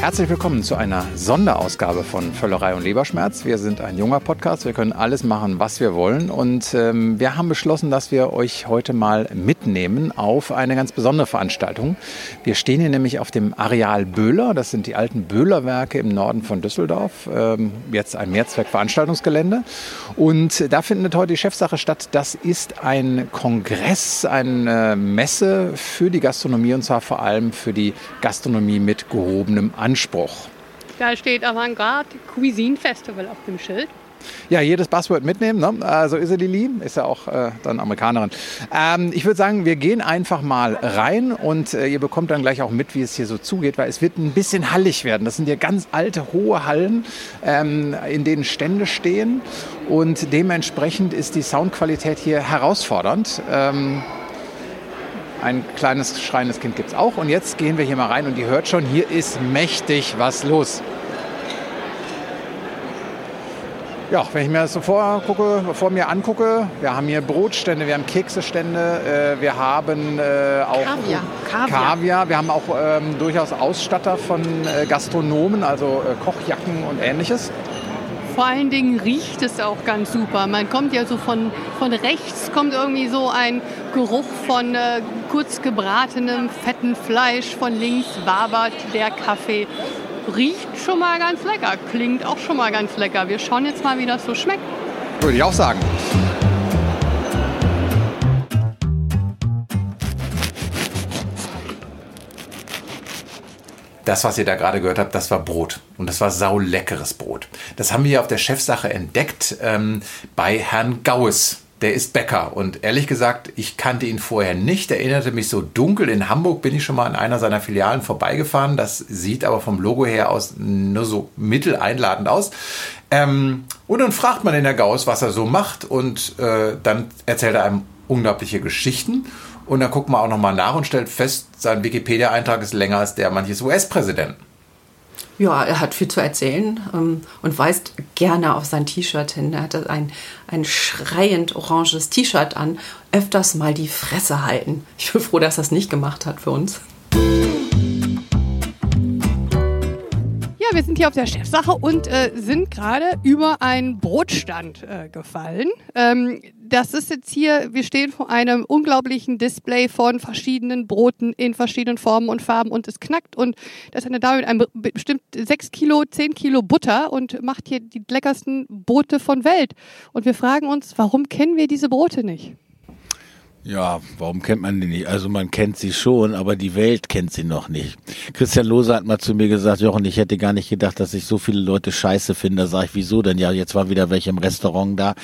Herzlich willkommen zu einer Sonderausgabe von Völlerei und Leberschmerz. Wir sind ein junger Podcast, wir können alles machen, was wir wollen. Und ähm, wir haben beschlossen, dass wir euch heute mal mitnehmen auf eine ganz besondere Veranstaltung. Wir stehen hier nämlich auf dem Areal Böhler. Das sind die alten Böhlerwerke im Norden von Düsseldorf. Ähm, jetzt ein Mehrzweckveranstaltungsgelände. Und da findet heute die Chefsache statt. Das ist ein Kongress, eine Messe für die Gastronomie und zwar vor allem für die Gastronomie mit gehobenem Anspruch. Anspruch. Da steht Avantgarde Cuisine Festival auf dem Schild. Ja, jedes Buzzword mitnehmen. Ne? Also ist er Lili, ist ja auch äh, dann Amerikanerin. Ähm, ich würde sagen, wir gehen einfach mal rein und äh, ihr bekommt dann gleich auch mit, wie es hier so zugeht, weil es wird ein bisschen hallig werden. Das sind ja ganz alte, hohe Hallen, ähm, in denen Stände stehen und dementsprechend ist die Soundqualität hier herausfordernd. Ähm, ein kleines schreiendes Kind gibt es auch. Und jetzt gehen wir hier mal rein und ihr hört schon, hier ist mächtig was los. Ja, wenn ich mir das so vorgucke, vor mir angucke, wir haben hier Brotstände, wir haben Keksestände, äh, wir haben äh, auch Kaviar. Kaviar. Kaviar. Wir haben auch ähm, durchaus Ausstatter von äh, Gastronomen, also äh, Kochjacken und ähnliches. Vor allen Dingen riecht es auch ganz super. Man kommt ja so von, von rechts, kommt irgendwie so ein Geruch von äh, kurz gebratenem, fetten Fleisch. Von links wabert der Kaffee. Riecht schon mal ganz lecker, klingt auch schon mal ganz lecker. Wir schauen jetzt mal, wie das so schmeckt. Würde ich auch sagen. Das, was ihr da gerade gehört habt, das war Brot. Und das war sauleckeres Brot. Das haben wir auf der Chefsache entdeckt ähm, bei Herrn Gaues. Der ist Bäcker. Und ehrlich gesagt, ich kannte ihn vorher nicht. Erinnerte mich so dunkel. In Hamburg bin ich schon mal an einer seiner Filialen vorbeigefahren. Das sieht aber vom Logo her aus nur so mitteleinladend aus. Ähm, und dann fragt man den Herr Gauss, was er so macht. Und äh, dann erzählt er einem unglaubliche Geschichten. Und dann guckt man auch nochmal nach und stellt fest, sein Wikipedia-Eintrag ist länger als der manches US-Präsidenten. Ja, er hat viel zu erzählen ähm, und weist gerne auf sein T-Shirt hin. Er hatte ein, ein schreiend oranges T-Shirt an, öfters mal die Fresse halten. Ich bin froh, dass er es nicht gemacht hat für uns. Sind hier auf der Chefsache und äh, sind gerade über einen Brotstand äh, gefallen. Ähm, das ist jetzt hier, wir stehen vor einem unglaublichen Display von verschiedenen Broten in verschiedenen Formen und Farben und es knackt und da ist eine Dame mit einem bestimmt 6 Kilo, 10 Kilo Butter und macht hier die leckersten Brote von Welt. Und wir fragen uns, warum kennen wir diese Brote nicht? Ja, warum kennt man die nicht? Also man kennt sie schon, aber die Welt kennt sie noch nicht. Christian Lohse hat mal zu mir gesagt, Jochen, ich hätte gar nicht gedacht, dass ich so viele Leute scheiße finde. Da sage ich, wieso denn? Ja, jetzt war wieder welche im Restaurant da.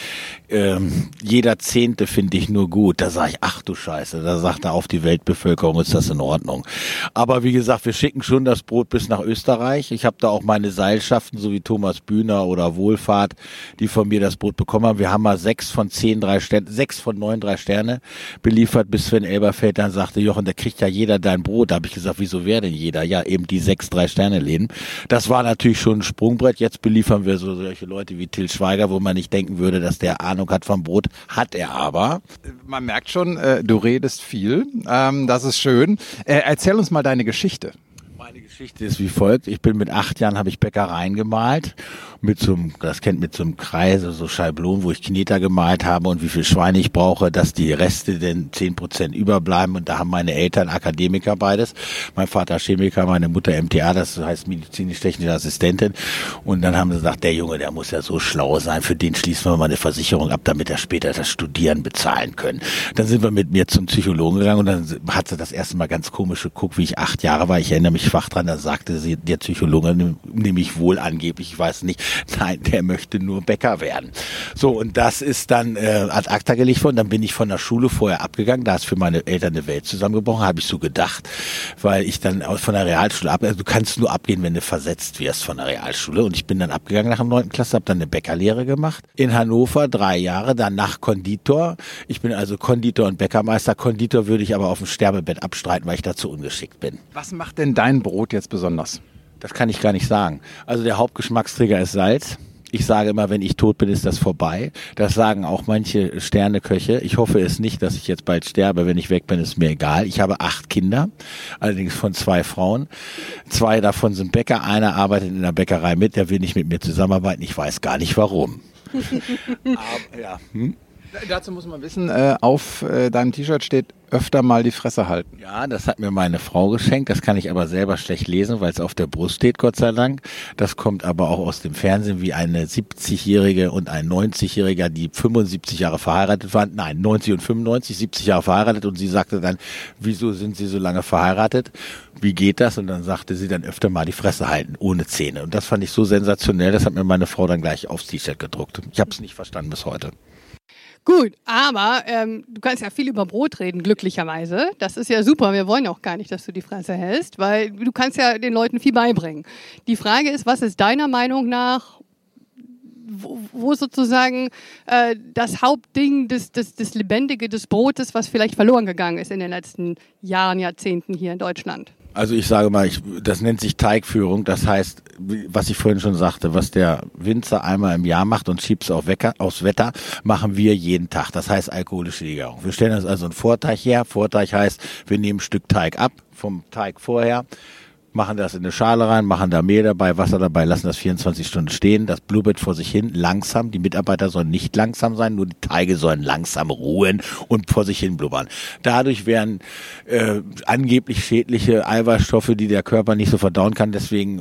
Ähm, jeder Zehnte finde ich nur gut. Da sage ich, ach du Scheiße. Da sagt er, auf die Weltbevölkerung ist das in Ordnung. Aber wie gesagt, wir schicken schon das Brot bis nach Österreich. Ich habe da auch meine Seilschaften, so wie Thomas Bühner oder Wohlfahrt, die von mir das Brot bekommen haben. Wir haben mal sechs von zehn, drei Sterne, sechs von neun, drei Sterne beliefert, bis Sven Elberfeld dann sagte, Jochen, da kriegt ja jeder dein Brot. Da habe ich gesagt, wieso wäre denn jeder? Ja, eben die sechs Drei-Sterne-Läden. Das war natürlich schon ein Sprungbrett. Jetzt beliefern wir so solche Leute wie Till Schweiger, wo man nicht denken würde, dass der Ahnung hat vom Brot. Hat er aber. Man merkt schon, äh, du redest viel. Ähm, das ist schön. Äh, erzähl uns mal deine Geschichte. Meine Geschichte ist wie folgt. Ich bin mit acht Jahren, habe ich Bäckereien gemalt mit so einem, das kennt mit so einem Kreis, so Schablon, wo ich Kneter gemalt habe und wie viel Schweine ich brauche, dass die Reste denn zehn Prozent überbleiben. Und da haben meine Eltern Akademiker beides. Mein Vater Chemiker, meine Mutter MTA, das heißt medizinisch-technische Assistentin. Und dann haben sie gesagt, der Junge, der muss ja so schlau sein, für den schließen wir mal eine Versicherung ab, damit er später das Studieren bezahlen können. Dann sind wir mit mir zum Psychologen gegangen und dann hat sie das erste Mal ganz komisch geguckt, wie ich acht Jahre war. Ich erinnere mich schwach dran, da sagte sie, der Psychologe, nämlich wohl angeblich, ich weiß nicht, Nein, der möchte nur Bäcker werden. So, und das ist dann äh, ad acta gelegt worden. Dann bin ich von der Schule vorher abgegangen. Da ist für meine Eltern eine Welt zusammengebrochen, habe ich so gedacht, weil ich dann von der Realschule ab, also du kannst nur abgehen, wenn du versetzt wirst von der Realschule. Und ich bin dann abgegangen nach dem neunten Klasse, habe dann eine Bäckerlehre gemacht. In Hannover drei Jahre, danach Konditor. Ich bin also Konditor und Bäckermeister. Konditor würde ich aber auf dem Sterbebett abstreiten, weil ich dazu ungeschickt bin. Was macht denn dein Brot jetzt besonders? Das kann ich gar nicht sagen. Also der Hauptgeschmacksträger ist Salz. Ich sage immer, wenn ich tot bin, ist das vorbei. Das sagen auch manche Sterneköche. Ich hoffe es nicht, dass ich jetzt bald sterbe. Wenn ich weg bin, ist mir egal. Ich habe acht Kinder, allerdings von zwei Frauen. Zwei davon sind Bäcker. Einer arbeitet in der Bäckerei mit. Der will nicht mit mir zusammenarbeiten. Ich weiß gar nicht warum. Aber, ja. Hm? Dazu muss man wissen, äh, auf äh, deinem T-Shirt steht öfter mal die Fresse halten. Ja, das hat mir meine Frau geschenkt. Das kann ich aber selber schlecht lesen, weil es auf der Brust steht, Gott sei Dank. Das kommt aber auch aus dem Fernsehen, wie eine 70-Jährige und ein 90-Jähriger, die 75 Jahre verheiratet waren. Nein, 90 und 95, 70 Jahre verheiratet. Und sie sagte dann, wieso sind sie so lange verheiratet? Wie geht das? Und dann sagte sie dann öfter mal die Fresse halten, ohne Zähne. Und das fand ich so sensationell. Das hat mir meine Frau dann gleich aufs T-Shirt gedruckt. Ich habe es nicht verstanden bis heute. Gut, aber ähm, du kannst ja viel über Brot reden, glücklicherweise. Das ist ja super. Wir wollen auch gar nicht, dass du die Fresse hältst, weil du kannst ja den Leuten viel beibringen. Die Frage ist, was ist deiner Meinung nach, wo, wo sozusagen äh, das Hauptding, des, des, das Lebendige des Brotes, was vielleicht verloren gegangen ist in den letzten Jahren, Jahrzehnten hier in Deutschland? Also ich sage mal, ich, das nennt sich Teigführung. Das heißt, was ich vorhin schon sagte, was der Winzer einmal im Jahr macht und schiebt es auf Wecker, aufs Wetter, machen wir jeden Tag. Das heißt alkoholische Legierung. Wir stellen uns also einen Vorteig her. Vorteig heißt, wir nehmen ein Stück Teig ab vom Teig vorher, machen das in eine Schale rein, machen da Mehl dabei, Wasser dabei, lassen das 24 Stunden stehen, das blubbert vor sich hin, langsam. Die Mitarbeiter sollen nicht langsam sein, nur die Teige sollen langsam ruhen und vor sich hin blubbern. Dadurch werden äh, angeblich schädliche Eiweißstoffe, die der Körper nicht so verdauen kann, deswegen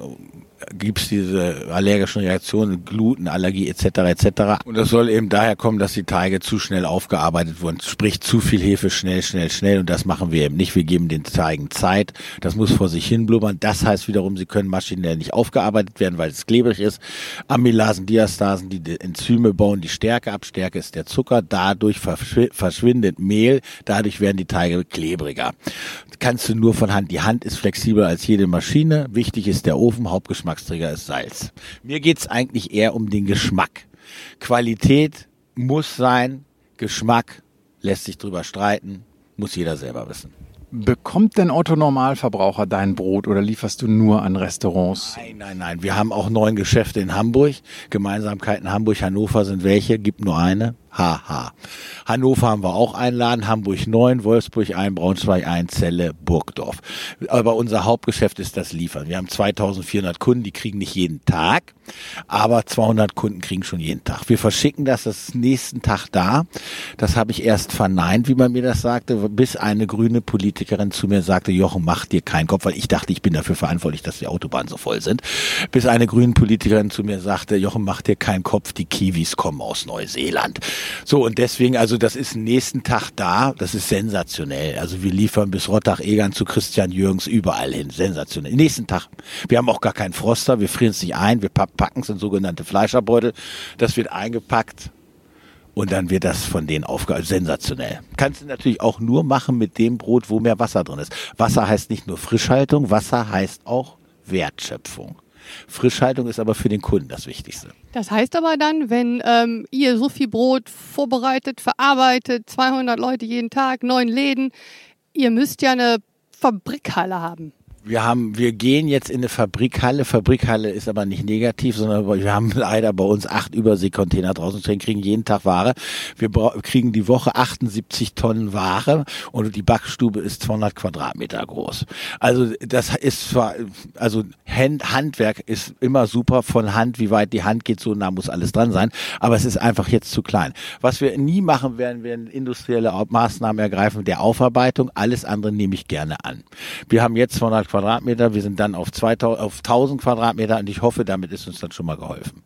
gibt es diese allergischen Reaktionen, Glutenallergie etc. etc. Und das soll eben daher kommen, dass die Teige zu schnell aufgearbeitet wurden. Sprich zu viel Hefe schnell, schnell, schnell. Und das machen wir eben nicht. Wir geben den Teigen Zeit. Das muss vor sich hin blubbern. Das heißt wiederum, sie können maschinell nicht aufgearbeitet werden, weil es klebrig ist. Amylasen, Diastasen, die, Enzyme bauen die Stärke ab. Stärke ist der Zucker. Dadurch verschwindet Mehl. Dadurch werden die Teige klebriger. Das kannst du nur von Hand. Die Hand ist flexibler als jede Maschine. Wichtig ist der Ofen, Hauptgeschmack Geschmacksträger ist Salz. Mir geht's eigentlich eher um den Geschmack. Qualität muss sein, Geschmack lässt sich drüber streiten, muss jeder selber wissen. Bekommt denn Otto Normalverbraucher dein Brot oder lieferst du nur an Restaurants? Nein, nein, nein. Wir haben auch neun Geschäfte in Hamburg. Gemeinsamkeiten Hamburg, Hannover sind welche? Gibt nur eine. Haha. Hannover haben wir auch einladen, Hamburg 9, Wolfsburg 1, Braunschweig 1, Celle, Burgdorf. Aber unser Hauptgeschäft ist das Liefern. Wir haben 2400 Kunden, die kriegen nicht jeden Tag, aber 200 Kunden kriegen schon jeden Tag. Wir verschicken das das nächsten Tag da. Das habe ich erst verneint, wie man mir das sagte, bis eine grüne Politikerin zu mir sagte, Jochen, mach dir keinen Kopf, weil ich dachte, ich bin dafür verantwortlich, dass die Autobahnen so voll sind. Bis eine grüne Politikerin zu mir sagte, Jochen, mach dir keinen Kopf, die Kiwis kommen aus Neuseeland. So, und deswegen, also das ist nächsten Tag da, das ist sensationell. Also wir liefern bis Rottach-Egern zu Christian Jürgens überall hin, sensationell. Nächsten Tag. Wir haben auch gar keinen Froster, wir frieren es nicht ein, wir packen es in sogenannte Fleischerbeutel. Das wird eingepackt und dann wird das von denen aufgehalten. Sensationell. Kannst du natürlich auch nur machen mit dem Brot, wo mehr Wasser drin ist. Wasser heißt nicht nur Frischhaltung, Wasser heißt auch Wertschöpfung. Frischhaltung ist aber für den Kunden das Wichtigste. Das heißt aber dann, wenn ähm, ihr so viel Brot vorbereitet, verarbeitet, 200 Leute jeden Tag, neun Läden, ihr müsst ja eine Fabrikhalle haben wir haben, wir gehen jetzt in eine Fabrikhalle. Fabrikhalle ist aber nicht negativ, sondern wir haben leider bei uns acht Überseekontainer draußen stehen, kriegen jeden Tag Ware. Wir kriegen die Woche 78 Tonnen Ware und die Backstube ist 200 Quadratmeter groß. Also das ist zwar, also Handwerk ist immer super von Hand, wie weit die Hand geht, so nah muss alles dran sein, aber es ist einfach jetzt zu klein. Was wir nie machen werden, werden industrielle Maßnahmen ergreifen der Aufarbeitung. Alles andere nehme ich gerne an. Wir haben jetzt 200 Quadratmeter. Wir sind dann auf, 2000, auf 1000 Quadratmeter und ich hoffe, damit ist uns dann schon mal geholfen.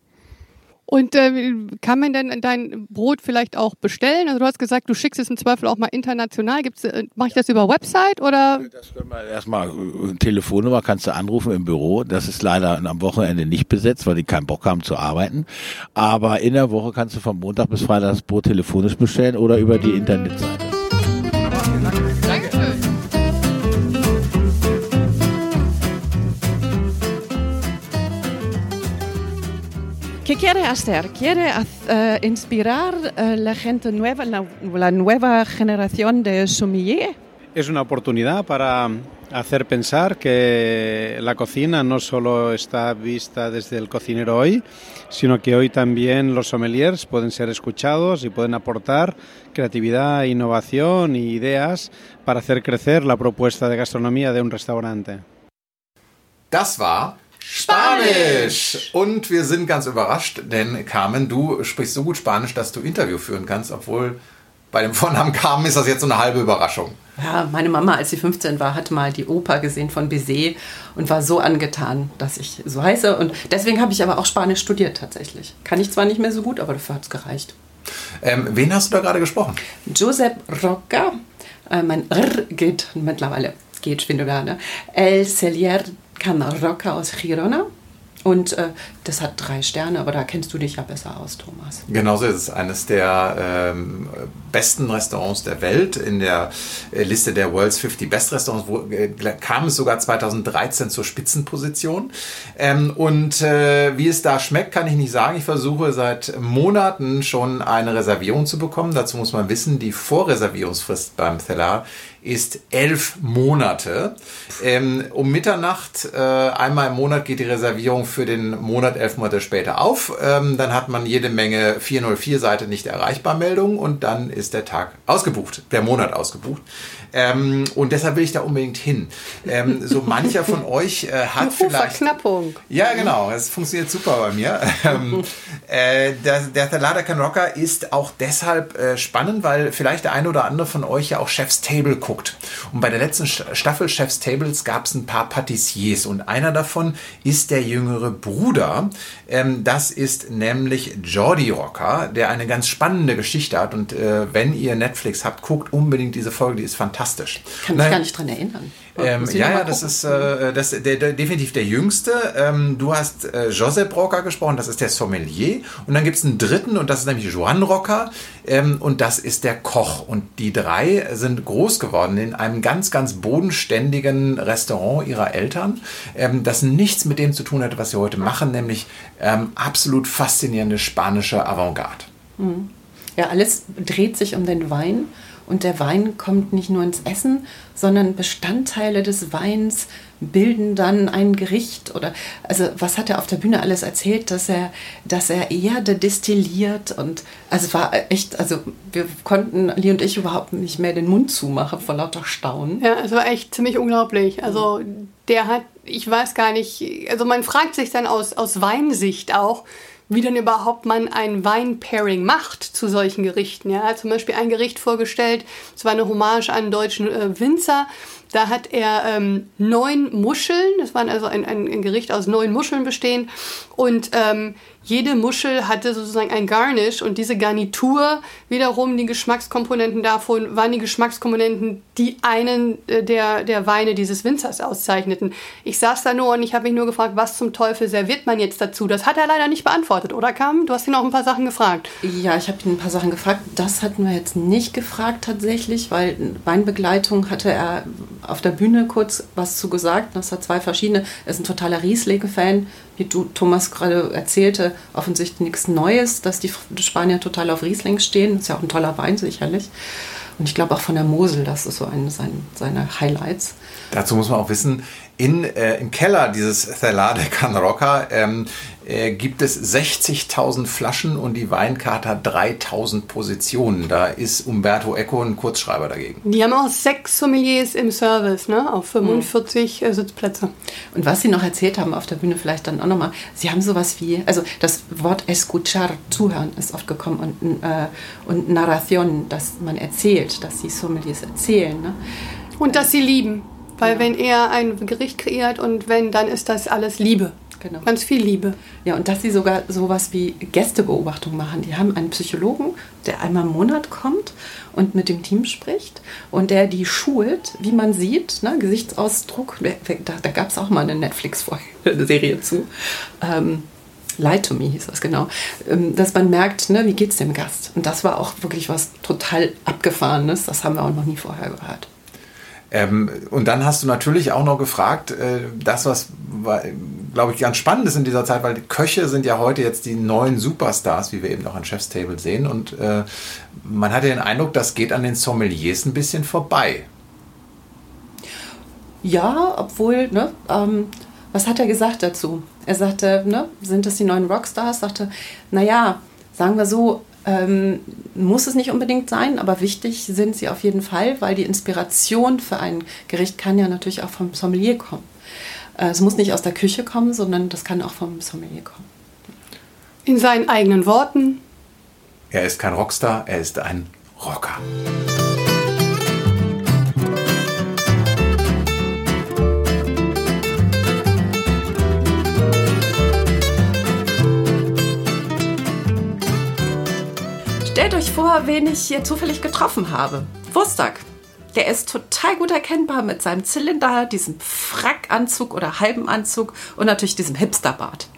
Und äh, kann man denn dein Brot vielleicht auch bestellen? Also du hast gesagt, du schickst es im Zweifel auch mal international. Gibt's, äh, mache ich das über Website oder? Das können wir erstmal äh, Telefonnummer kannst du anrufen im Büro. Das ist leider am Wochenende nicht besetzt, weil die keinen Bock haben zu arbeiten. Aber in der Woche kannst du von Montag bis Freitag das Brot telefonisch bestellen oder über die Internetseite. ¿Qué quiere hacer? ¿Quiere uh, inspirar uh, la gente nueva, la, la, nueva generación de sommelier? Es una oportunidad para hacer pensar que la cocina no solo está vista desde el cocinero hoy, sino que hoy también los sommeliers pueden ser escuchados y pueden aportar creatividad, innovación y ideas para hacer crecer la propuesta de gastronomía de un restaurante. Das war Spanisch! Und wir sind ganz überrascht, denn Carmen, du sprichst so gut Spanisch, dass du Interview führen kannst, obwohl bei dem Vornamen Carmen ist das jetzt so eine halbe Überraschung. Ja, meine Mama, als sie 15 war, hat mal die Oper gesehen von Bizet und war so angetan, dass ich so heiße. Und deswegen habe ich aber auch Spanisch studiert tatsächlich. Kann ich zwar nicht mehr so gut, aber dafür hat es gereicht. Ähm, wen hast du da gerade gesprochen? Josep Roca, äh, mein R geht mittlerweile, geht schwindeler, ne? El Celier Can Roca aus Girona. Und äh, das hat drei Sterne, aber da kennst du dich ja besser aus, Thomas. Genauso ist es eines der ähm, besten Restaurants der Welt. In der äh, Liste der World's 50 Best Restaurants wo, äh, kam es sogar 2013 zur Spitzenposition. Ähm, und äh, wie es da schmeckt, kann ich nicht sagen. Ich versuche seit Monaten schon eine Reservierung zu bekommen. Dazu muss man wissen, die Vorreservierungsfrist beim Teller ist elf Monate. Ähm, um Mitternacht, äh, einmal im Monat geht die Reservierung für den Monat elf Monate später auf. Ähm, dann hat man jede Menge 404-Seite nicht erreichbar Meldungen und dann ist der Tag ausgebucht, der Monat ausgebucht. Ähm, und deshalb will ich da unbedingt hin. Ähm, so mancher von euch äh, hat vielleicht... Verknappung. Ja, genau. Es funktioniert super bei mir. Ähm, äh, der, der Thalada Can Rocker ist auch deshalb äh, spannend, weil vielleicht der eine oder andere von euch ja auch Chef's Table guckt. Und bei der letzten Staffel Chef's Tables gab es ein paar Patissiers und einer davon ist der jüngere Bruder. Ähm, das ist nämlich Jordi Rocker, der eine ganz spannende Geschichte hat. Und äh, wenn ihr Netflix habt, guckt unbedingt diese Folge, die ist fantastisch. Kann mich gar nicht dran erinnern. Ähm, ja, ja, das ist äh, das, der, der, definitiv der Jüngste. Ähm, du hast äh, Josep Rocker gesprochen, das ist der Sommelier. Und dann gibt es einen dritten und das ist nämlich Joan Rocker ähm, und das ist der Koch. Und die drei sind groß geworden in einem ganz, ganz bodenständigen Restaurant ihrer Eltern, ähm, das nichts mit dem zu tun hat, was sie heute machen, nämlich ähm, absolut faszinierende spanische Avantgarde. Ja, alles dreht sich um den Wein und der Wein kommt nicht nur ins Essen, sondern Bestandteile des Weins bilden dann ein Gericht oder also was hat er auf der Bühne alles erzählt, dass er dass er Erde destilliert und also es war echt also wir konnten Lee und ich überhaupt nicht mehr den Mund zumachen vor lauter Staunen. Ja, es war echt ziemlich unglaublich. Also der hat, ich weiß gar nicht, also man fragt sich dann aus, aus Weinsicht auch, wie denn überhaupt man ein Wein-Pairing macht zu solchen Gerichten. Ja, er hat zum Beispiel ein Gericht vorgestellt, es war eine Hommage an einen deutschen äh, Winzer. Da hat er ähm, neun Muscheln, das waren also ein, ein, ein Gericht aus neun Muscheln bestehend und ähm, jede Muschel hatte sozusagen ein Garnish und diese Garnitur wiederum die Geschmackskomponenten davon waren die Geschmackskomponenten, die einen äh, der, der Weine dieses Winzers auszeichneten. Ich saß da nur und ich habe mich nur gefragt, was zum Teufel serviert man jetzt dazu? Das hat er leider nicht beantwortet, oder Kam? Du hast ihn auch ein paar Sachen gefragt. Ja, ich habe ihn ein paar Sachen gefragt. Das hatten wir jetzt nicht gefragt tatsächlich, weil Weinbegleitung hatte er auf der Bühne kurz was zu gesagt. Das hat zwei verschiedene. Er ist ein totaler Riesling-Fan, wie du, Thomas gerade erzählte. Offensichtlich nichts Neues, dass die Spanier total auf Riesling stehen. Ist ja auch ein toller Wein, sicherlich. Und ich glaube auch von der Mosel, das ist so eine sein, seiner Highlights. Dazu muss man auch wissen, in, äh, im Keller dieses Celar de Can Roca ähm, äh, gibt es 60.000 Flaschen und die Weinkarte hat 3.000 Positionen. Da ist Umberto Eco ein Kurzschreiber dagegen. Die haben auch sechs Sommeliers im Service, ne? Auf 45 äh, Sitzplätze. Und was Sie noch erzählt haben auf der Bühne, vielleicht dann auch nochmal, Sie haben sowas wie, also das Wort escuchar, zuhören, ist oft gekommen und, äh, und Narration, dass man erzählt, dass die Sommeliers erzählen. Ne? Und dass sie lieben. Weil wenn er ein Gericht kreiert und wenn, dann ist das alles Liebe. Genau. Ganz viel Liebe. Ja, und dass sie sogar sowas wie Gästebeobachtung machen. Die haben einen Psychologen, der einmal im Monat kommt und mit dem Team spricht und der die schult, wie man sieht, ne, Gesichtsausdruck. Da, da gab es auch mal eine Netflix-Serie zu. Ähm, Lie to Me hieß das genau, ähm, dass man merkt, ne, wie geht's dem Gast. Und das war auch wirklich was total abgefahrenes. Das haben wir auch noch nie vorher gehört. Ähm, und dann hast du natürlich auch noch gefragt, äh, das, was, glaube ich, ganz spannend ist in dieser Zeit, weil die Köche sind ja heute jetzt die neuen Superstars, wie wir eben auch an Chef's Table sehen. Und äh, man hatte den Eindruck, das geht an den Sommeliers ein bisschen vorbei. Ja, obwohl, ne, ähm, was hat er gesagt dazu? Er sagte, ne, sind das die neuen Rockstars? Sagte, naja, sagen wir so, ähm, muss es nicht unbedingt sein, aber wichtig sind sie auf jeden Fall, weil die Inspiration für ein Gericht kann ja natürlich auch vom Sommelier kommen. Äh, es muss nicht aus der Küche kommen, sondern das kann auch vom Sommelier kommen. In seinen eigenen Worten. Er ist kein Rockstar, er ist ein Rocker. Stellt euch vor, wen ich hier zufällig getroffen habe. Wustak. Der ist total gut erkennbar mit seinem Zylinder, diesem Frackanzug oder halben Anzug und natürlich diesem Hipsterbart.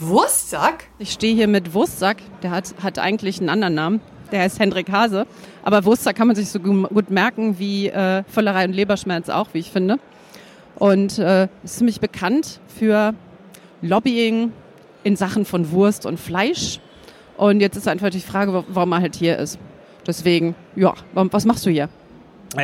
Wurstsack? Ich stehe hier mit Wurstsack. Der hat, hat eigentlich einen anderen Namen. Der heißt Hendrik Hase. Aber Wurstsack kann man sich so gut merken wie äh, Völlerei und Leberschmerz auch, wie ich finde. Und äh, ist ziemlich bekannt für Lobbying in Sachen von Wurst und Fleisch. Und jetzt ist einfach die Frage, warum er halt hier ist. Deswegen, ja, was machst du hier?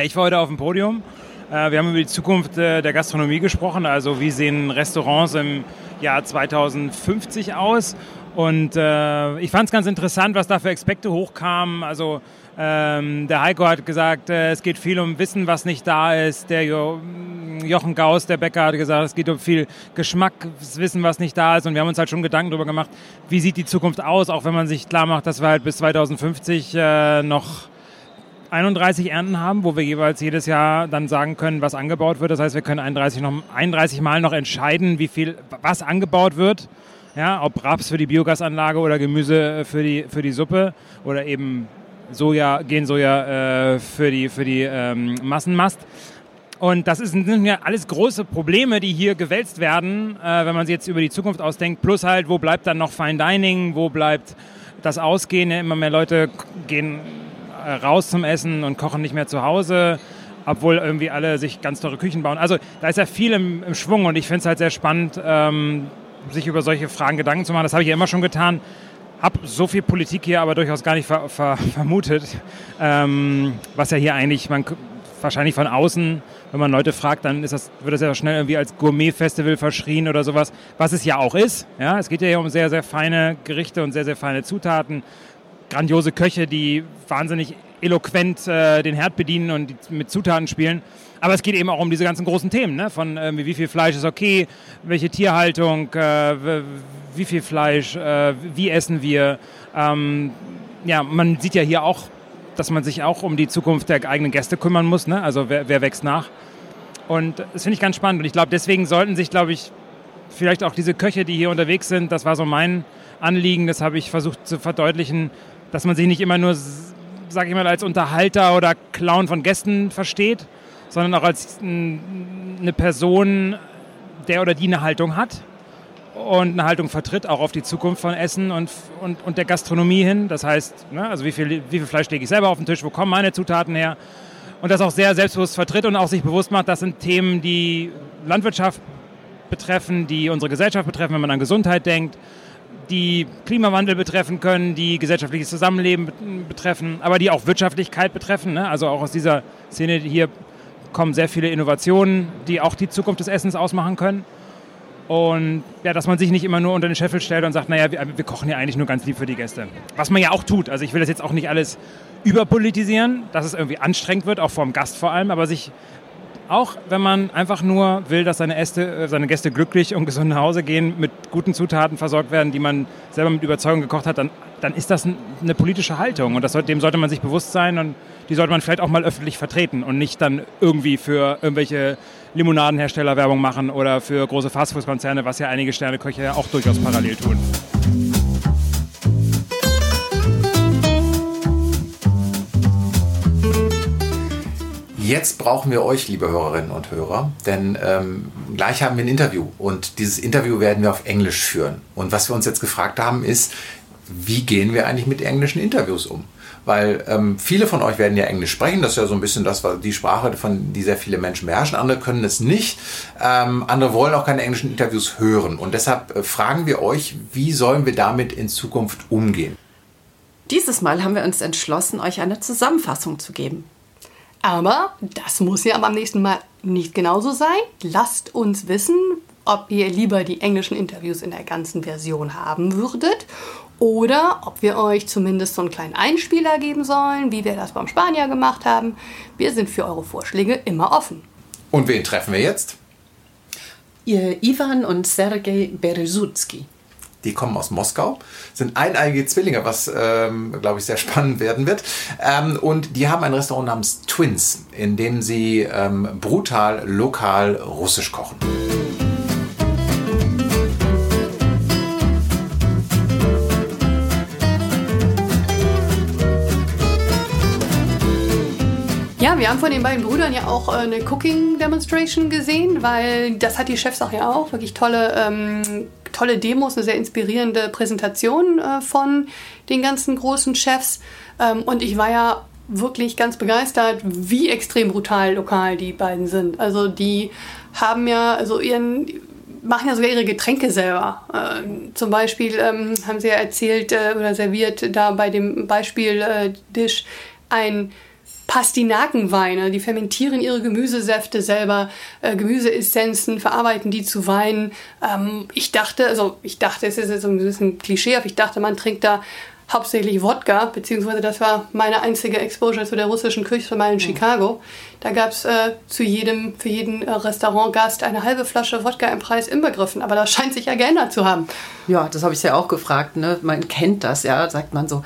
Ich war heute auf dem Podium. Äh, wir haben über die Zukunft äh, der Gastronomie gesprochen. Also wie sehen Restaurants im Jahr 2050 aus? Und äh, ich fand es ganz interessant, was da für Aspekte hochkamen. Also ähm, der Heiko hat gesagt, äh, es geht viel um Wissen, was nicht da ist. Der jo Jochen Gauss, der Bäcker, hat gesagt, es geht um viel Geschmackswissen, was nicht da ist. Und wir haben uns halt schon Gedanken darüber gemacht, wie sieht die Zukunft aus, auch wenn man sich klar macht, dass wir halt bis 2050 äh, noch 31 Ernten haben, wo wir jeweils jedes Jahr dann sagen können, was angebaut wird. Das heißt, wir können 31, noch, 31 Mal noch entscheiden, wie viel, was angebaut wird. Ja, ob Raps für die Biogasanlage oder Gemüse für die, für die Suppe oder eben Soja, Gensoja äh, für die, für die ähm, Massenmast. Und das sind ja alles große Probleme, die hier gewälzt werden, äh, wenn man sich jetzt über die Zukunft ausdenkt. Plus halt, wo bleibt dann noch Fine Dining, wo bleibt das Ausgehen? Immer mehr Leute gehen äh, raus zum Essen und kochen nicht mehr zu Hause, obwohl irgendwie alle sich ganz teure Küchen bauen. Also da ist ja viel im, im Schwung und ich finde es halt sehr spannend, ähm, sich über solche Fragen Gedanken zu machen. Das habe ich ja immer schon getan habe so viel Politik hier aber durchaus gar nicht ver ver vermutet, ähm, was ja hier eigentlich, man wahrscheinlich von außen, wenn man Leute fragt, dann ist das, wird das ja schnell irgendwie als Gourmet-Festival verschrien oder sowas, was es ja auch ist. Ja, es geht ja hier um sehr, sehr feine Gerichte und sehr, sehr feine Zutaten, grandiose Köche, die wahnsinnig eloquent äh, den Herd bedienen und mit Zutaten spielen. Aber es geht eben auch um diese ganzen großen Themen, ne? von äh, wie viel Fleisch ist okay, welche Tierhaltung, äh, wie viel Fleisch, äh, wie essen wir. Ähm, ja, man sieht ja hier auch, dass man sich auch um die Zukunft der eigenen Gäste kümmern muss. Ne? Also wer, wer wächst nach? Und das finde ich ganz spannend. Und ich glaube, deswegen sollten sich, glaube ich, vielleicht auch diese Köche, die hier unterwegs sind, das war so mein Anliegen, das habe ich versucht zu verdeutlichen, dass man sich nicht immer nur, sage ich mal, als Unterhalter oder Clown von Gästen versteht, sondern auch als eine Person, der oder die eine Haltung hat und eine Haltung vertritt, auch auf die Zukunft von Essen und, und, und der Gastronomie hin. Das heißt, ne, also wie viel, wie viel Fleisch lege ich selber auf den Tisch, wo kommen meine Zutaten her? Und das auch sehr selbstbewusst vertritt und auch sich bewusst macht, das sind Themen, die Landwirtschaft betreffen, die unsere Gesellschaft betreffen, wenn man an Gesundheit denkt, die Klimawandel betreffen können, die gesellschaftliches Zusammenleben betreffen, aber die auch Wirtschaftlichkeit betreffen. Ne? Also auch aus dieser Szene hier kommen sehr viele Innovationen, die auch die Zukunft des Essens ausmachen können. Und ja, dass man sich nicht immer nur unter den Scheffel stellt und sagt, naja, wir, wir kochen ja eigentlich nur ganz lieb für die Gäste. Was man ja auch tut. Also ich will das jetzt auch nicht alles überpolitisieren, dass es irgendwie anstrengend wird, auch vor dem Gast vor allem, aber sich auch wenn man einfach nur will, dass seine, Äste, äh, seine Gäste glücklich und gesund nach Hause gehen, mit guten Zutaten versorgt werden, die man selber mit Überzeugung gekocht hat, dann, dann ist das eine politische Haltung. Und das, dem sollte man sich bewusst sein und die sollte man vielleicht auch mal öffentlich vertreten und nicht dann irgendwie für irgendwelche Limonadenhersteller Werbung machen oder für große Fastfood-Konzerne, was ja einige Sterneköche ja auch durchaus parallel tun. Jetzt brauchen wir euch, liebe Hörerinnen und Hörer, denn ähm, gleich haben wir ein Interview und dieses Interview werden wir auf Englisch führen. Und was wir uns jetzt gefragt haben, ist, wie gehen wir eigentlich mit englischen Interviews um? Weil ähm, viele von euch werden ja Englisch sprechen, das ist ja so ein bisschen das, was die Sprache, von die sehr viele Menschen beherrschen. Andere können es nicht. Ähm, andere wollen auch keine englischen Interviews hören. Und deshalb äh, fragen wir euch, wie sollen wir damit in Zukunft umgehen? Dieses Mal haben wir uns entschlossen, euch eine Zusammenfassung zu geben. Aber das muss ja beim nächsten Mal nicht genauso sein. Lasst uns wissen, ob ihr lieber die englischen Interviews in der ganzen Version haben würdet oder ob wir euch zumindest so einen kleinen Einspieler geben sollen, wie wir das beim Spanier gemacht haben. Wir sind für eure Vorschläge immer offen. Und wen treffen wir jetzt? Ihr Ivan und Sergei Berezutski. Die kommen aus Moskau, sind eineigige Zwillinge, was, ähm, glaube ich, sehr spannend werden wird. Ähm, und die haben ein Restaurant namens Twins, in dem sie ähm, brutal lokal russisch kochen. Wir haben von den beiden Brüdern ja auch äh, eine Cooking Demonstration gesehen, weil das hat die Chefsache ja auch. Wirklich tolle, ähm, tolle Demos, eine sehr inspirierende Präsentation äh, von den ganzen großen Chefs. Ähm, und ich war ja wirklich ganz begeistert, wie extrem brutal lokal die beiden sind. Also die haben ja also ihren machen ja sogar ihre Getränke selber. Äh, zum Beispiel ähm, haben sie ja erzählt äh, oder serviert da bei dem Beispiel-Dish äh, ein Pastinakenweine. Die fermentieren ihre Gemüsesäfte selber, äh, Gemüseessenzen, verarbeiten die zu Wein. Ähm, ich dachte, also ich dachte, es ist jetzt so ein bisschen klischeehaft, ich dachte, man trinkt da hauptsächlich Wodka, beziehungsweise das war meine einzige Exposure zu der russischen Küche mal in mhm. Chicago. Da gab es äh, zu jedem, für jeden äh, Restaurantgast eine halbe Flasche Wodka im Preis inbegriffen. Aber das scheint sich ja geändert zu haben. Ja, das habe ich ja auch gefragt. Ne? Man kennt das, ja, sagt man so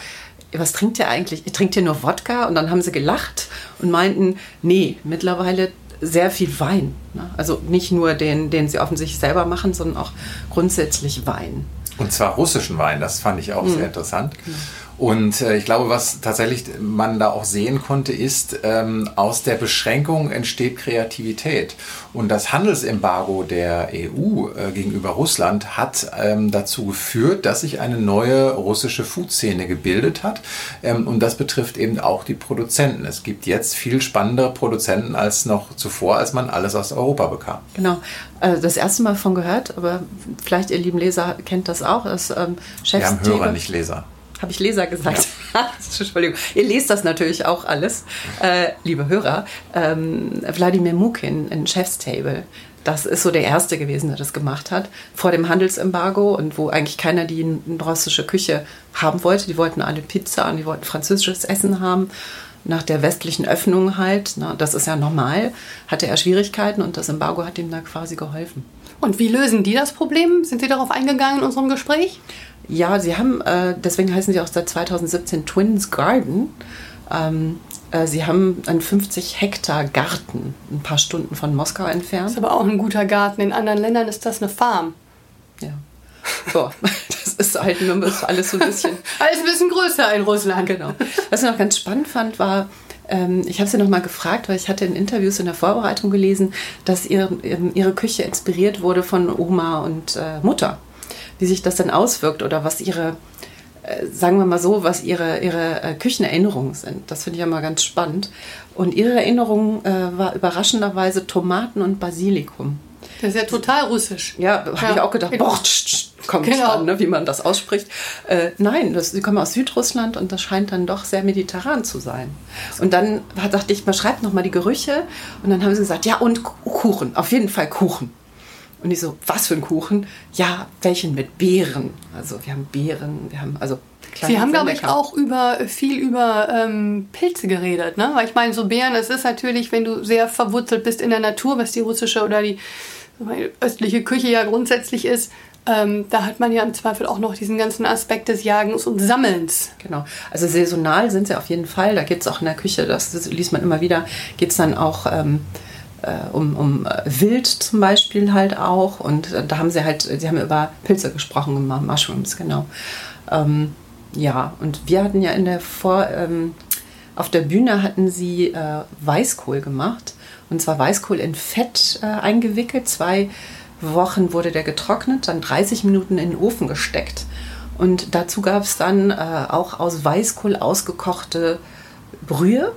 was trinkt ihr eigentlich? Ihr trinkt ihr nur Wodka? Und dann haben sie gelacht und meinten, nee, mittlerweile sehr viel Wein. Ne? Also nicht nur den, den sie offensichtlich selber machen, sondern auch grundsätzlich Wein. Und zwar russischen Wein, das fand ich auch mhm. sehr interessant. Genau. Und äh, ich glaube, was tatsächlich man da auch sehen konnte, ist, ähm, aus der Beschränkung entsteht Kreativität. Und das Handelsembargo der EU äh, gegenüber Russland hat ähm, dazu geführt, dass sich eine neue russische Foodszene gebildet hat. Ähm, und das betrifft eben auch die Produzenten. Es gibt jetzt viel spannendere Produzenten als noch zuvor, als man alles aus Europa bekam. Genau. Also das erste Mal von gehört, aber vielleicht ihr lieben Leser kennt das auch. Das ähm, Wir haben Hörer, nicht Leser. Habe ich Leser gesagt? Ja. Entschuldigung. Ihr lest das natürlich auch alles, äh, liebe Hörer. Ähm, Wladimir Mukin in Chef's Table. Das ist so der Erste gewesen, der das gemacht hat, vor dem Handelsembargo und wo eigentlich keiner die russische Küche haben wollte. Die wollten alle Pizza und die wollten französisches Essen haben. Nach der westlichen Öffnung halt, na, das ist ja normal, hatte er Schwierigkeiten und das Embargo hat ihm da quasi geholfen. Und wie lösen die das Problem? Sind Sie darauf eingegangen in unserem Gespräch? Ja, sie haben, äh, deswegen heißen sie auch seit 2017 Twins Garden. Ähm, äh, sie haben einen 50 Hektar Garten, ein paar Stunden von Moskau entfernt. Das ist aber auch ein guter Garten. In anderen Ländern ist das eine Farm. Ja. Boah, das ist halt nur alles so ein bisschen. alles ein bisschen größer in Russland. Genau. Was ich noch ganz spannend fand, war, ich habe sie noch mal gefragt, weil ich hatte in Interviews in der Vorbereitung gelesen, dass ihre, ihre Küche inspiriert wurde von Oma und äh, Mutter wie sich das dann auswirkt oder was ihre, äh, sagen wir mal so, was ihre, ihre äh, Küchenerinnerungen sind. Das finde ich ja mal ganz spannend. Und ihre Erinnerung äh, war überraschenderweise Tomaten und Basilikum. Das ist ja total russisch. Ja, habe ja. ich auch gedacht, boah, kommt genau. an, ne, wie man das ausspricht. Äh, nein, das, sie kommen aus Südrussland und das scheint dann doch sehr mediterran zu sein. Und dann dachte ich, man schreibt nochmal die Gerüche und dann haben sie gesagt, ja und Kuchen, auf jeden Fall Kuchen. Und ich so, was für ein Kuchen? Ja, welchen mit Beeren? Also wir haben Beeren, wir haben also Sie haben, glaube ich, auch über viel über ähm, Pilze geredet, ne? Weil ich meine, so Beeren, es ist natürlich, wenn du sehr verwurzelt bist in der Natur, was die russische oder die östliche Küche ja grundsätzlich ist, ähm, da hat man ja im Zweifel auch noch diesen ganzen Aspekt des Jagens und Sammelns. Genau. Also saisonal sind sie auf jeden Fall. Da gibt es auch in der Küche, das, das liest man immer wieder, geht es dann auch. Ähm, äh, um, um äh, Wild zum Beispiel halt auch. Und äh, da haben sie halt, sie haben über Pilze gesprochen, Mushrooms, genau. Ähm, ja, und wir hatten ja in der Vor, ähm, auf der Bühne hatten sie äh, Weißkohl gemacht. Und zwar Weißkohl in Fett äh, eingewickelt. Zwei Wochen wurde der getrocknet, dann 30 Minuten in den Ofen gesteckt. Und dazu gab es dann äh, auch aus Weißkohl ausgekochte Brühe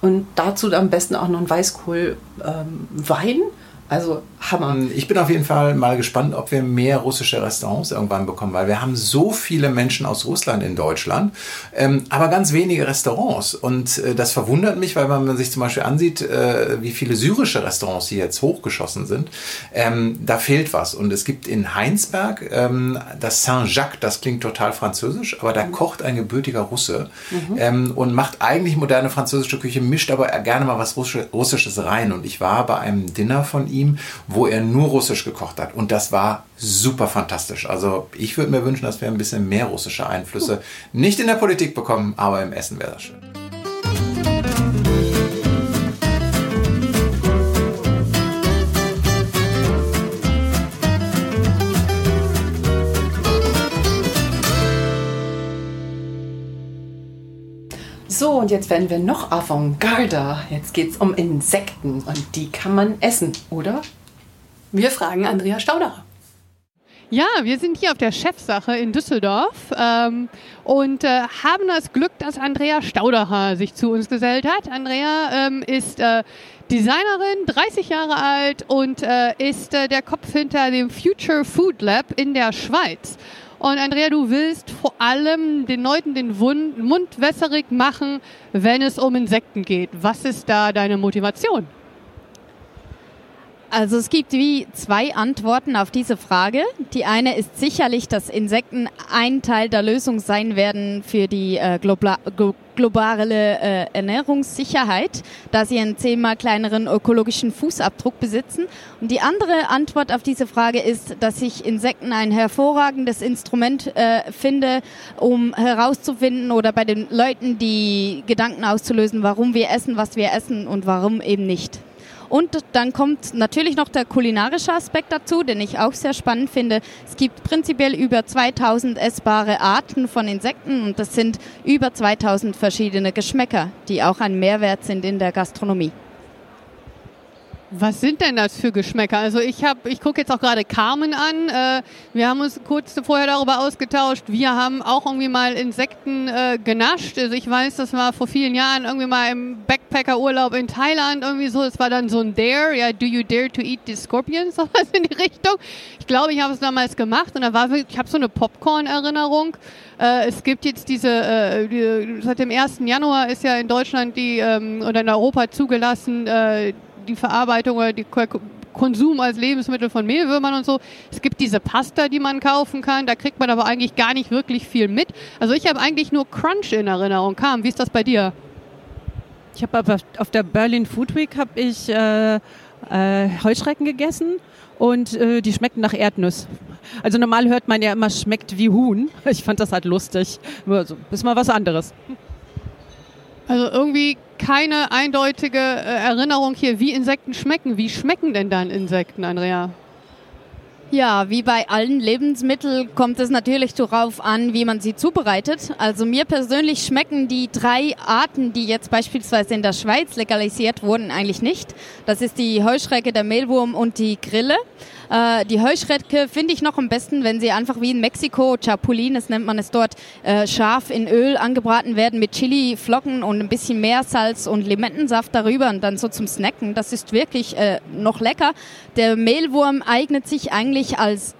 und dazu am besten auch noch ein Weißkohlwein. Ähm, also Hammer. Ähm, ich bin auf jeden Fall mal gespannt, ob wir mehr russische Restaurants irgendwann bekommen, weil wir haben so viele Menschen aus Russland in Deutschland, ähm, aber ganz wenige Restaurants. Und äh, das verwundert mich, weil wenn man sich zum Beispiel ansieht, äh, wie viele syrische Restaurants hier jetzt hochgeschossen sind, ähm, da fehlt was. Und es gibt in Heinsberg ähm, das Saint-Jacques, das klingt total französisch, aber da mhm. kocht ein gebürtiger Russe mhm. ähm, und macht eigentlich moderne französische Küche, mischt aber gerne mal was Russisches rein. Und ich war bei einem Dinner von ihm wo er nur Russisch gekocht hat. Und das war super fantastisch. Also ich würde mir wünschen, dass wir ein bisschen mehr russische Einflüsse nicht in der Politik bekommen, aber im Essen wäre das schön. So, und jetzt werden wir noch Avantgarde. Jetzt geht es um Insekten und die kann man essen, oder? Wir fragen Andrea Staudacher. Ja, wir sind hier auf der Chefsache in Düsseldorf ähm, und äh, haben das Glück, dass Andrea Staudacher sich zu uns gesellt hat. Andrea ähm, ist äh, Designerin, 30 Jahre alt und äh, ist äh, der Kopf hinter dem Future Food Lab in der Schweiz. Und Andrea, du willst vor allem den Leuten den Mund wässerig machen, wenn es um Insekten geht. Was ist da deine Motivation? Also es gibt wie zwei Antworten auf diese Frage. Die eine ist sicherlich, dass Insekten ein Teil der Lösung sein werden für die äh, globa globale äh, Ernährungssicherheit, da sie einen zehnmal kleineren ökologischen Fußabdruck besitzen. Und die andere Antwort auf diese Frage ist, dass ich Insekten ein hervorragendes Instrument äh, finde, um herauszufinden oder bei den Leuten die Gedanken auszulösen, warum wir essen, was wir essen und warum eben nicht. Und dann kommt natürlich noch der kulinarische Aspekt dazu, den ich auch sehr spannend finde. Es gibt prinzipiell über 2000 essbare Arten von Insekten und das sind über 2000 verschiedene Geschmäcker, die auch ein Mehrwert sind in der Gastronomie. Was sind denn das für Geschmäcker? Also ich habe, ich gucke jetzt auch gerade Carmen an. Äh, wir haben uns kurz vorher darüber ausgetauscht. Wir haben auch irgendwie mal Insekten äh, genascht. Also ich weiß, das war vor vielen Jahren irgendwie mal im Backpacker-Urlaub in Thailand irgendwie so. Es war dann so ein Dare, ja, do you dare to eat the scorpions? Sowas in die Richtung. Ich glaube, ich habe es damals gemacht und da war ich habe so eine Popcorn-Erinnerung. Äh, es gibt jetzt diese, die, seit dem 1. Januar ist ja in Deutschland die ähm, oder in Europa zugelassen, die Verarbeitung oder die Konsum als Lebensmittel von Mehlwürmern und so. Es gibt diese Pasta, die man kaufen kann, da kriegt man aber eigentlich gar nicht wirklich viel mit. Also ich habe eigentlich nur Crunch in Erinnerung. Kam, wie ist das bei dir? Ich habe aber auf der Berlin Food Week habe ich äh, äh, Heuschrecken gegessen und äh, die schmeckten nach Erdnuss. Also normal hört man ja immer, schmeckt wie Huhn. Ich fand das halt lustig. Ist mal was anderes. Also irgendwie keine eindeutige äh, Erinnerung hier, wie Insekten schmecken. Wie schmecken denn dann Insekten, Andrea? Ja, wie bei allen Lebensmitteln kommt es natürlich darauf an, wie man sie zubereitet. Also mir persönlich schmecken die drei Arten, die jetzt beispielsweise in der Schweiz legalisiert wurden, eigentlich nicht. Das ist die Heuschrecke, der Mehlwurm und die Grille. Äh, die Heuschrecke finde ich noch am besten, wenn sie einfach wie in Mexiko, Chapulin, das nennt man es dort, äh, scharf in Öl angebraten werden mit Chili-Flocken und ein bisschen Meersalz und Limettensaft darüber und dann so zum Snacken. Das ist wirklich äh, noch lecker. Der Mehlwurm eignet sich eigentlich als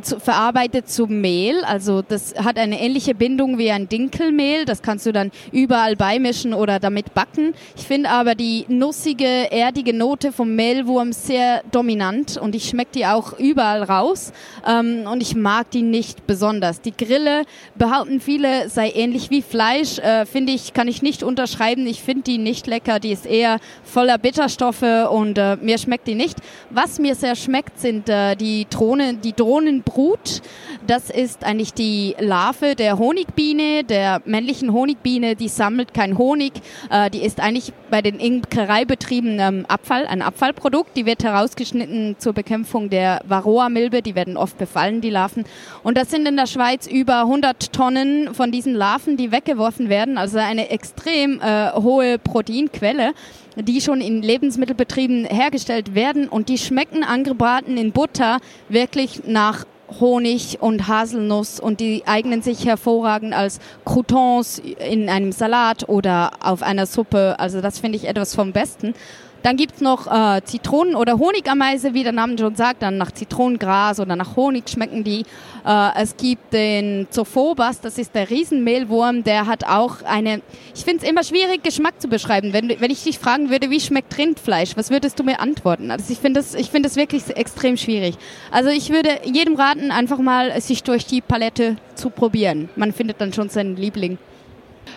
zu, verarbeitet zu Mehl. Also das hat eine ähnliche Bindung wie ein Dinkelmehl. Das kannst du dann überall beimischen oder damit backen. Ich finde aber die nussige, erdige Note vom Mehlwurm sehr dominant und ich schmecke die auch überall raus. Ähm, und ich mag die nicht besonders. Die Grille behaupten viele sei ähnlich wie Fleisch. Äh, finde ich, kann ich nicht unterschreiben. Ich finde die nicht lecker. Die ist eher voller Bitterstoffe und äh, mir schmeckt die nicht. Was mir sehr schmeckt, sind äh, die Drohnen, die Drohnen Brut. Das ist eigentlich die Larve der Honigbiene, der männlichen Honigbiene, die sammelt kein Honig. Äh, die ist eigentlich bei den Imkereibetrieben ähm, Abfall, ein Abfallprodukt. Die wird herausgeschnitten zur Bekämpfung der Varroa-Milbe. Die werden oft befallen, die Larven. Und das sind in der Schweiz über 100 Tonnen von diesen Larven, die weggeworfen werden. Also eine extrem äh, hohe Proteinquelle die schon in Lebensmittelbetrieben hergestellt werden und die schmecken angebraten in Butter wirklich nach Honig und Haselnuss und die eignen sich hervorragend als Croutons in einem Salat oder auf einer Suppe. Also das finde ich etwas vom Besten. Dann gibt's noch äh, Zitronen- oder Honigameise, wie der Name schon sagt, dann nach Zitronengras oder nach Honig schmecken die. Äh, es gibt den Zophobas, das ist der Riesenmehlwurm, der hat auch eine, ich finde es immer schwierig, Geschmack zu beschreiben. Wenn, wenn ich dich fragen würde, wie schmeckt Rindfleisch, was würdest du mir antworten? Also ich finde das, ich finde das wirklich extrem schwierig. Also ich würde jedem raten, einfach mal sich durch die Palette zu probieren. Man findet dann schon seinen Liebling.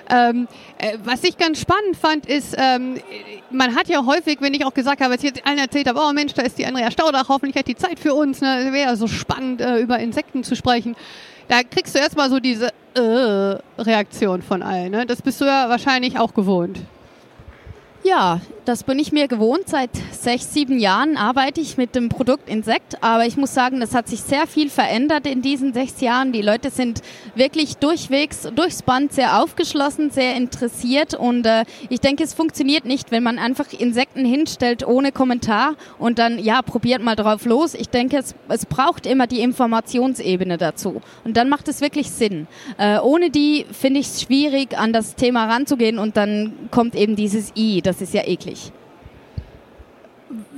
Ähm, äh, was ich ganz spannend fand, ist, ähm, man hat ja häufig, wenn ich auch gesagt habe, als ich jetzt allen erzählt habe, oh Mensch, da ist die Andrea Staudach, hoffentlich hat die Zeit für uns, ne? wäre ja so spannend, äh, über Insekten zu sprechen. Da kriegst du erstmal so diese äh, Reaktion von allen. Ne? Das bist du ja wahrscheinlich auch gewohnt. Ja, das bin ich mir gewohnt. Seit sechs, sieben Jahren arbeite ich mit dem Produkt Insekt. Aber ich muss sagen, das hat sich sehr viel verändert in diesen sechs Jahren. Die Leute sind wirklich durchwegs, durchs Band sehr aufgeschlossen, sehr interessiert. Und äh, ich denke, es funktioniert nicht, wenn man einfach Insekten hinstellt ohne Kommentar und dann, ja, probiert mal drauf los. Ich denke, es, es braucht immer die Informationsebene dazu. Und dann macht es wirklich Sinn. Äh, ohne die finde ich es schwierig, an das Thema ranzugehen. Und dann kommt eben dieses I. Das ist ja eklig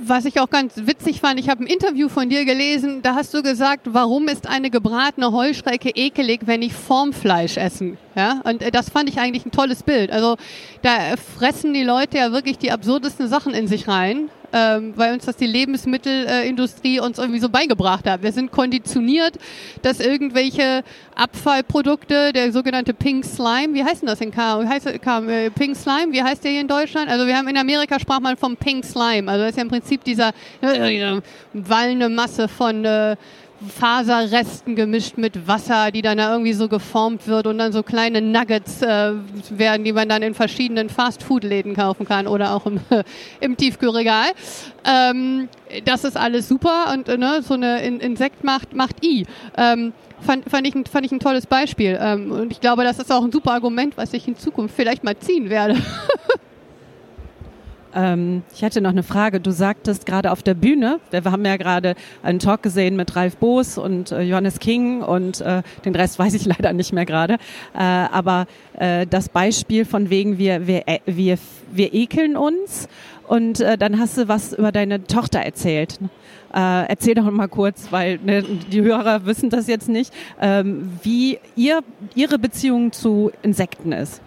was ich auch ganz witzig fand, ich habe ein Interview von dir gelesen, da hast du gesagt, warum ist eine gebratene Heuschrecke ekelig, wenn ich Formfleisch essen? Ja, und äh, das fand ich eigentlich ein tolles Bild. Also da fressen die Leute ja wirklich die absurdesten Sachen in sich rein ähm, weil uns das die Lebensmittelindustrie uns irgendwie so beigebracht hat. Wir sind konditioniert, dass irgendwelche Abfallprodukte, der sogenannte Pink Slime, wie heißt denn das in K? Wie heißt, äh, Pink Slime, wie heißt der hier in Deutschland? Also wir haben in Amerika sprach man vom Pink Slime. Also das ist ja im Prinzip dieser äh, wallende Masse von äh, Faserresten gemischt mit Wasser, die dann da irgendwie so geformt wird und dann so kleine Nuggets äh, werden, die man dann in verschiedenen Fast-Food-Läden kaufen kann oder auch im, im Tiefkühlregal. Ähm, das ist alles super und äh, ne, so eine in Insekt macht, macht I. Ähm, fand, fand, ich, fand ich ein tolles Beispiel. Ähm, und ich glaube, das ist auch ein super Argument, was ich in Zukunft vielleicht mal ziehen werde. Ähm, ich hätte noch eine Frage. Du sagtest gerade auf der Bühne, wir haben ja gerade einen Talk gesehen mit Ralf Boos und äh, Johannes King und äh, den Rest weiß ich leider nicht mehr gerade. Äh, aber äh, das Beispiel von wegen wir, wir, äh, wir, wir ekeln uns und äh, dann hast du was über deine Tochter erzählt. Äh, erzähl doch mal kurz, weil ne, die Hörer wissen das jetzt nicht, ähm, wie ihr, ihre Beziehung zu Insekten ist.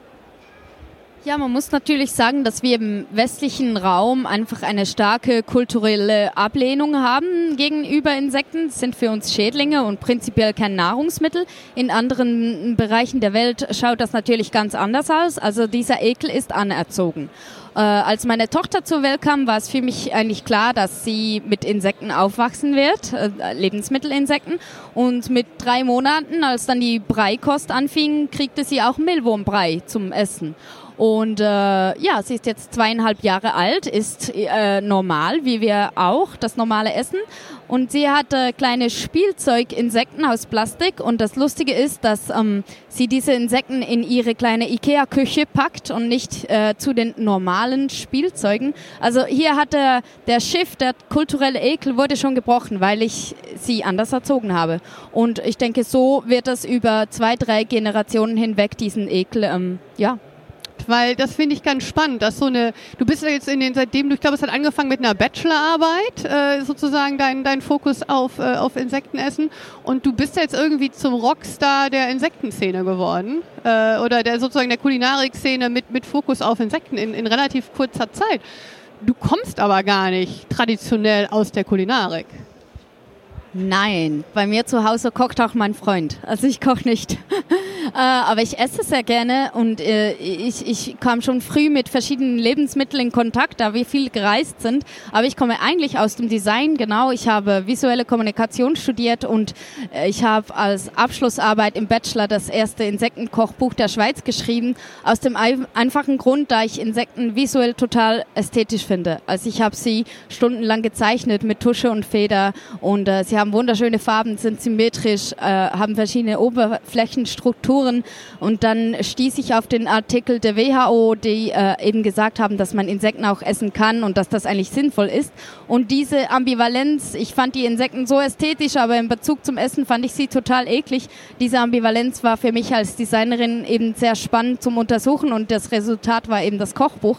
Ja, man muss natürlich sagen, dass wir im westlichen Raum einfach eine starke kulturelle Ablehnung haben gegenüber Insekten. Das sind für uns Schädlinge und prinzipiell kein Nahrungsmittel. In anderen Bereichen der Welt schaut das natürlich ganz anders aus. Also dieser Ekel ist anerzogen. Äh, als meine Tochter zur Welt kam, war es für mich eigentlich klar, dass sie mit Insekten aufwachsen wird, äh, Lebensmittelinsekten. Und mit drei Monaten, als dann die Breikost anfing, kriegte sie auch Mehlwurmbrei zum Essen. Und äh, ja, sie ist jetzt zweieinhalb Jahre alt, ist äh, normal, wie wir auch, das normale Essen. Und sie hat äh, kleine Spielzeuginsekten aus Plastik. Und das Lustige ist, dass ähm, sie diese Insekten in ihre kleine Ikea-Küche packt und nicht äh, zu den normalen Spielzeugen. Also hier hat der, der Schiff, der kulturelle Ekel wurde schon gebrochen, weil ich sie anders erzogen habe. Und ich denke, so wird das über zwei, drei Generationen hinweg diesen Ekel ähm, ja, weil das finde ich ganz spannend, dass so eine, du bist ja jetzt in den, seitdem du, ich glaube, es hat angefangen mit einer Bachelorarbeit, äh, sozusagen dein, dein Fokus auf, äh, auf Insektenessen und du bist jetzt irgendwie zum Rockstar der Insektenszene geworden äh, oder der sozusagen der Kulinarikszene mit, mit Fokus auf Insekten in, in relativ kurzer Zeit. Du kommst aber gar nicht traditionell aus der Kulinarik. Nein, bei mir zu Hause kocht auch mein Freund. Also ich koche nicht. äh, aber ich esse sehr gerne und äh, ich, ich kam schon früh mit verschiedenen Lebensmitteln in Kontakt, da wir viel gereist sind. Aber ich komme eigentlich aus dem Design, genau. Ich habe visuelle Kommunikation studiert und äh, ich habe als Abschlussarbeit im Bachelor das erste Insektenkochbuch der Schweiz geschrieben. Aus dem einfachen Grund, da ich Insekten visuell total ästhetisch finde. Also ich habe sie stundenlang gezeichnet mit Tusche und Feder und sie haben wunderschöne Farben, sind symmetrisch, äh, haben verschiedene Oberflächenstrukturen und dann stieß ich auf den Artikel der WHO, die äh, eben gesagt haben, dass man Insekten auch essen kann und dass das eigentlich sinnvoll ist. Und diese Ambivalenz, ich fand die Insekten so ästhetisch, aber in Bezug zum Essen fand ich sie total eklig. Diese Ambivalenz war für mich als Designerin eben sehr spannend zum Untersuchen und das Resultat war eben das Kochbuch.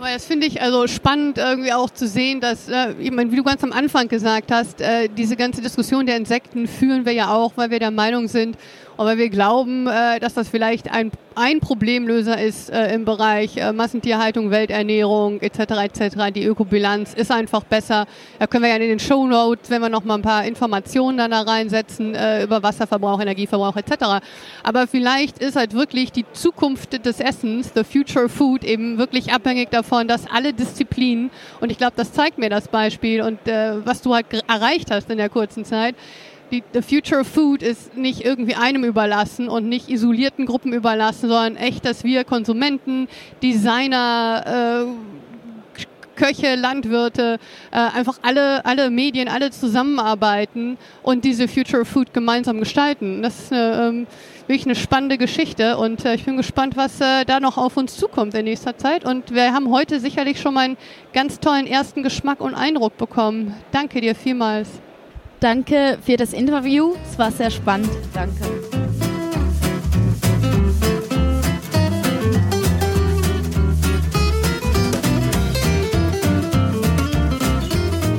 Aber das finde ich also spannend irgendwie auch zu sehen, dass, äh, wie du ganz am Anfang gesagt hast, äh, diese ganze Diskussion der Insekten führen wir ja auch, weil wir der Meinung sind, aber wir glauben, äh, dass das vielleicht ein, ein Problemlöser ist äh, im Bereich äh, Massentierhaltung, Welternährung etc. etc. Die Ökobilanz ist einfach besser. Da können wir ja in den Show Notes, wenn wir noch mal ein paar Informationen dann da reinsetzen über Wasserverbrauch, Energieverbrauch etc. Aber vielleicht ist halt wirklich die Zukunft des Essens, the future food, eben wirklich abhängig davon, dass alle Disziplinen und ich glaube, das zeigt mir das Beispiel und was du halt erreicht hast in der kurzen Zeit die, the future of food ist nicht irgendwie einem überlassen und nicht isolierten Gruppen überlassen, sondern echt, dass wir Konsumenten, Designer, äh, Köche, Landwirte, äh, einfach alle, alle Medien, alle zusammenarbeiten und diese Future of Food gemeinsam gestalten. Das ist eine, ähm, wirklich eine spannende Geschichte und äh, ich bin gespannt, was äh, da noch auf uns zukommt in nächster Zeit. Und wir haben heute sicherlich schon mal einen ganz tollen ersten Geschmack und Eindruck bekommen. Danke dir vielmals. Danke für das Interview. Es war sehr spannend. Danke.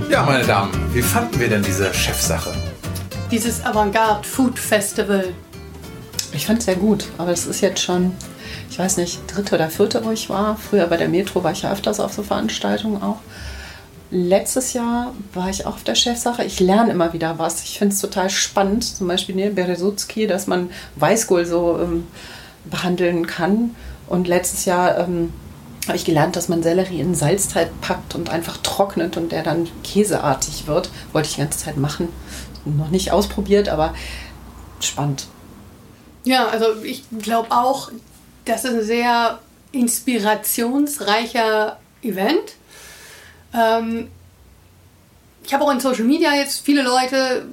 Ja, meine Damen, wie fanden wir denn diese Chefsache? Dieses Avantgarde Food Festival. Ich fand es sehr gut, aber es ist jetzt schon, ich weiß nicht, dritte oder vierte, wo ich war. Früher bei der Metro war ich ja öfters auf so Veranstaltungen auch. Letztes Jahr war ich auch auf der Chefsache. Ich lerne immer wieder was. Ich finde es total spannend, zum Beispiel ne, Beresutski, dass man Weißkohl so ähm, behandeln kann. Und letztes Jahr ähm, habe ich gelernt, dass man Sellerie in Salzteig packt und einfach trocknet und der dann käseartig wird. Wollte ich die ganze Zeit machen. Noch nicht ausprobiert, aber spannend. Ja, also ich glaube auch, das ist ein sehr inspirationsreicher Event ähm, ich habe auch in Social Media jetzt viele Leute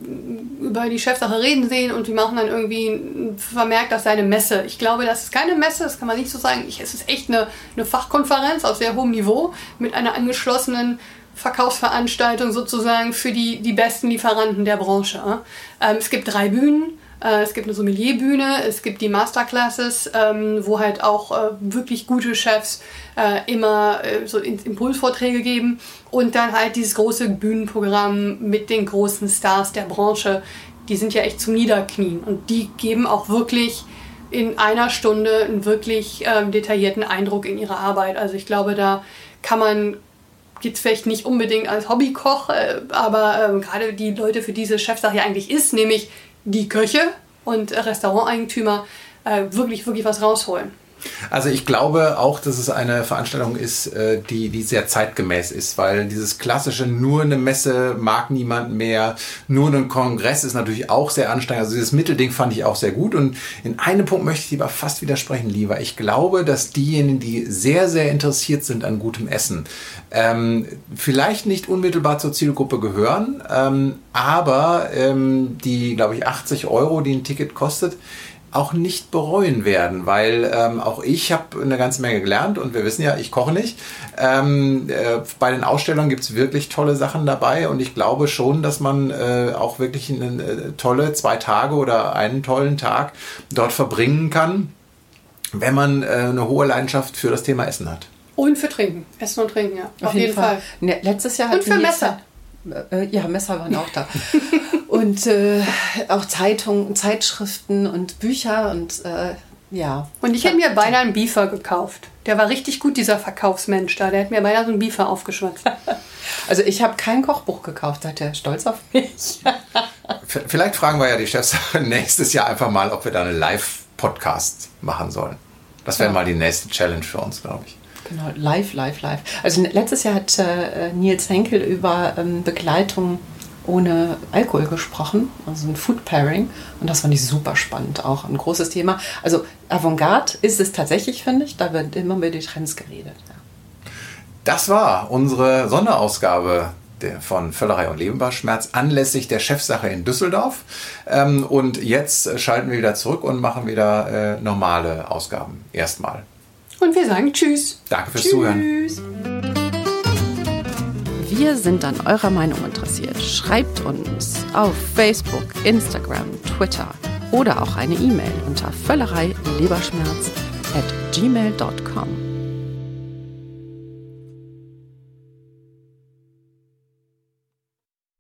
über die Chefsache reden sehen und die machen dann irgendwie vermerkt, das sei eine Messe. Ich glaube, das ist keine Messe, das kann man nicht so sagen. Ich, es ist echt eine, eine Fachkonferenz auf sehr hohem Niveau mit einer angeschlossenen Verkaufsveranstaltung sozusagen für die, die besten Lieferanten der Branche. Ähm, es gibt drei Bühnen. Äh, es gibt eine Sommelierbühne, es gibt die Masterclasses, ähm, wo halt auch äh, wirklich gute Chefs äh, immer so Impulsvorträge geben und dann halt dieses große Bühnenprogramm mit den großen Stars der Branche. Die sind ja echt zum Niederknien und die geben auch wirklich in einer Stunde einen wirklich ähm, detaillierten Eindruck in ihre Arbeit. Also ich glaube, da kann man jetzt vielleicht nicht unbedingt als Hobbykoch, aber ähm, gerade die Leute, für diese Chefsache ja eigentlich ist, nämlich die Köche und Restauranteigentümer äh, wirklich, wirklich was rausholen. Also ich glaube auch, dass es eine Veranstaltung ist, äh, die, die sehr zeitgemäß ist, weil dieses klassische nur eine Messe mag niemand mehr, nur ein Kongress ist natürlich auch sehr anstrengend. Also dieses Mittelding fand ich auch sehr gut und in einem Punkt möchte ich lieber fast widersprechen, lieber. Ich glaube, dass diejenigen, die sehr, sehr interessiert sind an gutem Essen, ähm, vielleicht nicht unmittelbar zur Zielgruppe gehören, ähm, aber ähm, die, glaube ich, 80 Euro, die ein Ticket kostet, auch nicht bereuen werden, weil ähm, auch ich habe eine ganze Menge gelernt und wir wissen ja, ich koche nicht. Ähm, äh, bei den Ausstellungen gibt es wirklich tolle Sachen dabei und ich glaube schon, dass man äh, auch wirklich eine äh, tolle zwei Tage oder einen tollen Tag dort verbringen kann, wenn man äh, eine hohe Leidenschaft für das Thema Essen hat. Und für Trinken. Essen und Trinken, ja. Auf, Auf jeden, jeden, Fall. Fall. Ne, letztes Jahr und für Messer. Äh, ja, Messer waren auch da. und äh, auch Zeitungen, Zeitschriften und Bücher und äh, ja. Und ich hätte mir beinahe einen Beefer gekauft. Der war richtig gut, dieser Verkaufsmensch da. Der hat mir beinahe so einen Beefer aufgeschwatzt. Also ich habe kein Kochbuch gekauft, seid ihr stolz auf mich? Vielleicht fragen wir ja die Chefs nächstes Jahr einfach mal, ob wir da eine Live-Podcast machen sollen. Das wäre ja. mal die nächste Challenge für uns, glaube ich. Genau, live, live, live. Also letztes Jahr hat äh, Nils Henkel über ähm, Begleitung ohne Alkohol gesprochen, also ein Food Pairing. Und das fand ich super spannend, auch ein großes Thema. Also Avantgarde ist es tatsächlich, finde ich. Da wird immer über die Trends geredet. Ja. Das war unsere Sonderausgabe von Völlerei und Lebenbarschmerz anlässlich der Chefsache in Düsseldorf. Ähm, und jetzt schalten wir wieder zurück und machen wieder äh, normale Ausgaben. Erstmal. Und wir sagen Tschüss. Danke fürs tschüss. Zuhören. Wir sind an eurer Meinung interessiert. Schreibt uns auf Facebook, Instagram, Twitter oder auch eine E-Mail unter völlerei at gmail.com.